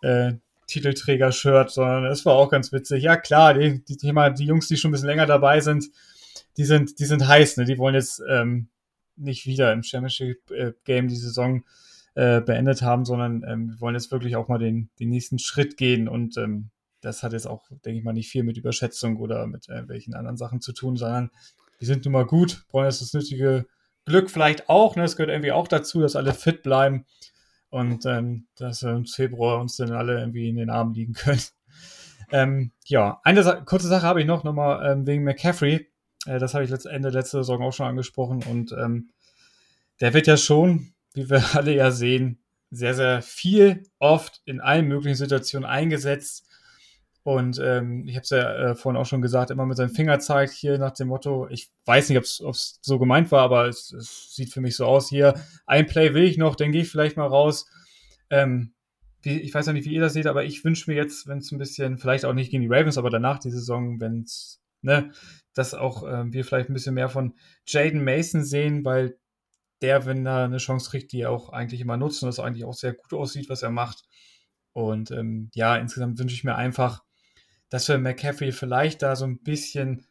äh, Titelträger-Shirt, sondern es war auch ganz witzig. Ja, klar, die, die Thema, die Jungs, die schon ein bisschen länger dabei sind, die sind, die sind heiß, ne? Die wollen jetzt ähm, nicht wieder im Championship-Game die Saison äh, beendet haben, sondern ähm, wir wollen jetzt wirklich auch mal den, den nächsten Schritt gehen und ähm, das hat jetzt auch, denke ich mal, nicht viel mit Überschätzung oder mit äh, welchen anderen Sachen zu tun, sondern wir sind nun mal gut, brauchen jetzt das nötige Glück vielleicht auch, ne? Es gehört irgendwie auch dazu, dass alle fit bleiben und ähm, dass wir im Februar uns dann alle irgendwie in den Armen liegen können. Ähm, ja, eine Sa kurze Sache habe ich noch, nochmal ähm, wegen McCaffrey. Äh, das habe ich letzt Ende letzte Saison auch schon angesprochen und ähm, der wird ja schon wie wir alle ja sehen, sehr, sehr viel, oft in allen möglichen Situationen eingesetzt. Und ähm, ich habe es ja äh, vorhin auch schon gesagt, immer mit seinem Finger zeigt hier nach dem Motto, ich weiß nicht, ob es so gemeint war, aber es, es, sieht für mich so aus hier, ein Play will ich noch, dann gehe ich vielleicht mal raus. Ähm, wie, ich weiß ja nicht, wie ihr das seht, aber ich wünsche mir jetzt, wenn es ein bisschen, vielleicht auch nicht gegen die Ravens, aber danach die Saison, wenn es ne, dass auch äh, wir vielleicht ein bisschen mehr von Jaden Mason sehen, weil der, wenn er eine Chance kriegt, die er auch eigentlich immer nutzt und das eigentlich auch sehr gut aussieht, was er macht. Und ähm, ja, insgesamt wünsche ich mir einfach, dass wir McCaffrey vielleicht da so ein bisschen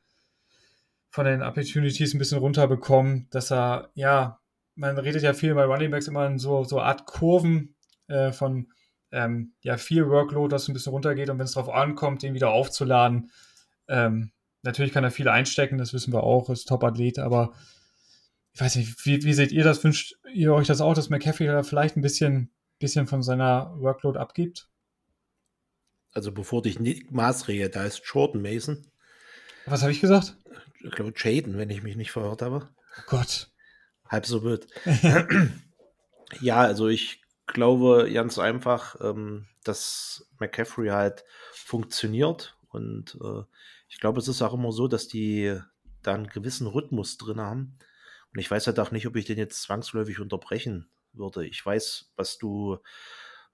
von den Opportunities ein bisschen runterbekommen, dass er, ja, man redet ja viel bei Running Backs immer in so, so Art Kurven äh, von ähm, ja, viel Workload, das ein bisschen runtergeht und wenn es darauf ankommt, den wieder aufzuladen. Ähm, natürlich kann er viel einstecken, das wissen wir auch, ist Top-Athlet, aber ich weiß nicht, wie, wie seht ihr das? Wünscht ihr euch das auch, dass McCaffrey da vielleicht ein bisschen, bisschen von seiner Workload abgibt? Also bevor dich maßrehe, da ist Jordan Mason. Was habe ich gesagt? Ich glaube Jaden, wenn ich mich nicht verhört habe. Oh Gott. Halb so wild. ja, also ich glaube ganz einfach, ähm, dass McCaffrey halt funktioniert und äh, ich glaube, es ist auch immer so, dass die da einen gewissen Rhythmus drin haben. Und ich weiß halt auch nicht, ob ich den jetzt zwangsläufig unterbrechen würde. Ich weiß, was du,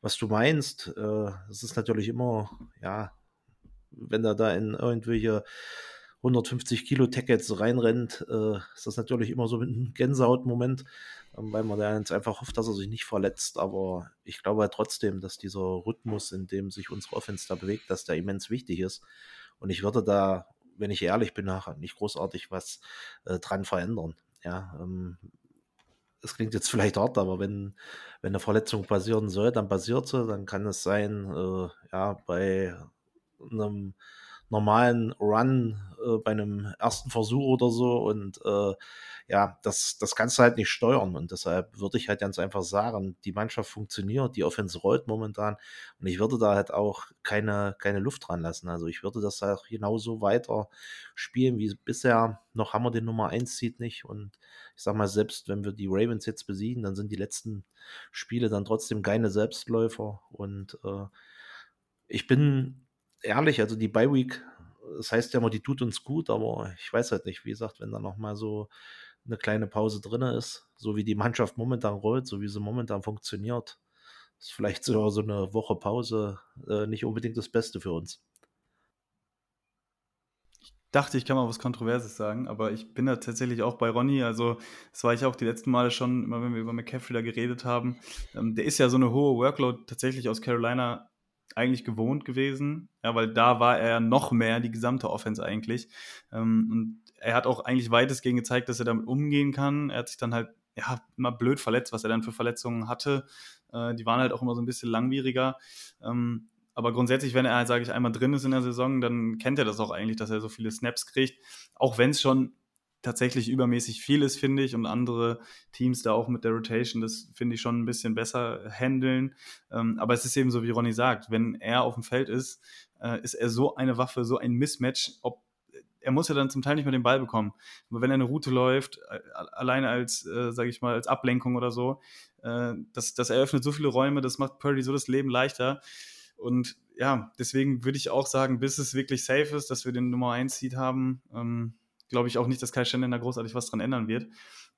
was du meinst. Äh, es ist natürlich immer, ja, wenn er da in irgendwelche 150 Kilo Tackets reinrennt, äh, ist das natürlich immer so ein Gänsehautmoment, ähm, weil man da jetzt einfach hofft, dass er sich nicht verletzt. Aber ich glaube halt trotzdem, dass dieser Rhythmus, in dem sich unsere Offense da bewegt, dass der immens wichtig ist. Und ich würde da, wenn ich ehrlich bin, nachher nicht großartig was äh, dran verändern. Ja, ähm, es klingt jetzt vielleicht hart, aber wenn, wenn eine Verletzung passieren soll, dann passiert sie, dann kann es sein, äh, ja, bei einem normalen Run äh, bei einem ersten Versuch oder so und äh, ja, das, das kannst du halt nicht steuern und deshalb würde ich halt ganz einfach sagen, die Mannschaft funktioniert, die Offense rollt momentan und ich würde da halt auch keine, keine Luft dran lassen. Also ich würde das auch genauso weiter spielen wie bisher. Noch haben wir den Nummer 1 Seed nicht und ich sag mal, selbst wenn wir die Ravens jetzt besiegen, dann sind die letzten Spiele dann trotzdem keine Selbstläufer und äh, ich bin ehrlich, also die Bye Week, das heißt ja immer, die tut uns gut, aber ich weiß halt nicht, wie gesagt, wenn da noch mal so eine kleine Pause drin ist, so wie die Mannschaft momentan rollt, so wie sie momentan funktioniert, ist vielleicht sogar so eine Woche Pause äh, nicht unbedingt das Beste für uns. Ich dachte, ich kann mal was Kontroverses sagen, aber ich bin da tatsächlich auch bei Ronny. Also, das war ich auch die letzten Male schon, immer wenn wir über McCaffrey da geredet haben. Ähm, der ist ja so eine hohe Workload tatsächlich aus Carolina eigentlich gewohnt gewesen, ja, weil da war er noch mehr die gesamte Offense eigentlich. Ähm, und er hat auch eigentlich weitestgehend gezeigt, dass er damit umgehen kann. Er hat sich dann halt ja, immer blöd verletzt, was er dann für Verletzungen hatte. Äh, die waren halt auch immer so ein bisschen langwieriger. Ähm, aber grundsätzlich, wenn er halt, sage ich, einmal drin ist in der Saison, dann kennt er das auch eigentlich, dass er so viele Snaps kriegt. Auch wenn es schon tatsächlich übermäßig viel ist, finde ich, und andere Teams da auch mit der Rotation, das finde ich schon ein bisschen besser handeln. Ähm, aber es ist eben so, wie Ronny sagt, wenn er auf dem Feld ist, äh, ist er so eine Waffe, so ein Mismatch, ob er muss ja dann zum Teil nicht mehr den Ball bekommen. Aber wenn er eine Route läuft, äh, alleine als, äh, sage ich mal, als Ablenkung oder so, äh, das, das eröffnet so viele Räume, das macht Purdy so das Leben leichter. Und ja, deswegen würde ich auch sagen, bis es wirklich safe ist, dass wir den Nummer 1 Seed haben, ähm, glaube ich auch nicht, dass Kai Shannon da großartig was dran ändern wird.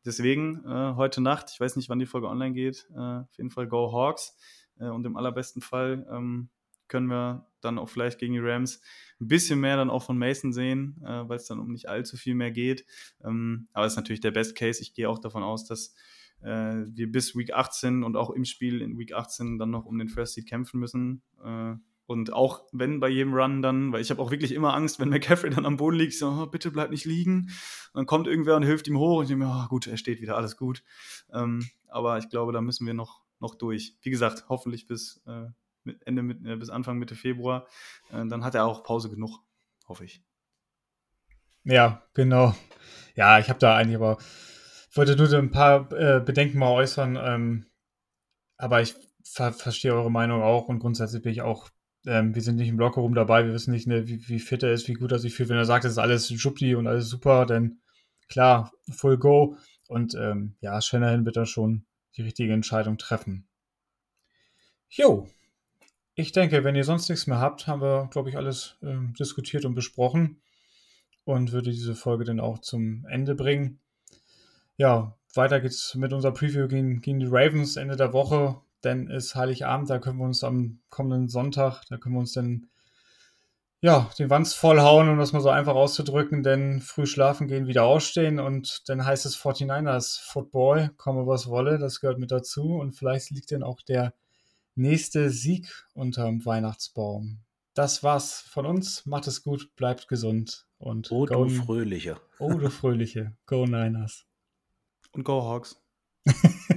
Deswegen äh, heute Nacht, ich weiß nicht, wann die Folge online geht, äh, auf jeden Fall Go Hawks. Äh, und im allerbesten Fall ähm, können wir dann auch vielleicht gegen die Rams ein bisschen mehr dann auch von Mason sehen, äh, weil es dann um nicht allzu viel mehr geht. Ähm, aber es ist natürlich der Best Case. Ich gehe auch davon aus, dass äh, wir bis Week 18 und auch im Spiel in Week 18 dann noch um den First Seed kämpfen müssen. Und auch wenn bei jedem Run dann, weil ich habe auch wirklich immer Angst, wenn McCaffrey dann am Boden liegt, so, oh, bitte bleib nicht liegen. Und dann kommt irgendwer und hilft ihm hoch und ich denke mir, oh, gut, er steht wieder, alles gut. Ähm, aber ich glaube, da müssen wir noch, noch durch. Wie gesagt, hoffentlich bis äh, Ende, mit, äh, bis Anfang Mitte Februar. Äh, dann hat er auch Pause genug, hoffe ich. Ja, genau. Ja, ich habe da eigentlich aber, wollte nur ein paar äh, Bedenken mal äußern. Ähm, aber ich ver verstehe eure Meinung auch und grundsätzlich bin ich auch ähm, wir sind nicht im Lockerroom dabei, wir wissen nicht, ne, wie, wie, fit er ist, wie gut er sich fühlt. Wenn er sagt, es ist alles schuppi und alles super, dann klar, full go. Und ähm, ja, Shanahan wird da schon die richtige Entscheidung treffen. Jo, ich denke, wenn ihr sonst nichts mehr habt, haben wir, glaube ich, alles ähm, diskutiert und besprochen und würde diese Folge dann auch zum Ende bringen. Ja, weiter geht's mit unserer Preview gegen, gegen die Ravens Ende der Woche denn ist Heiligabend, da können wir uns am kommenden Sonntag, da können wir uns dann ja, den Wanz vollhauen, um das mal so einfach auszudrücken, denn früh schlafen gehen, wieder ausstehen und dann heißt es 49ers Football, komme was wolle, das gehört mit dazu und vielleicht liegt dann auch der nächste Sieg unterm Weihnachtsbaum. Das war's von uns, macht es gut, bleibt gesund und Oh, go, du Fröhliche. oh du Fröhliche, go Niners. Und Go Hawks.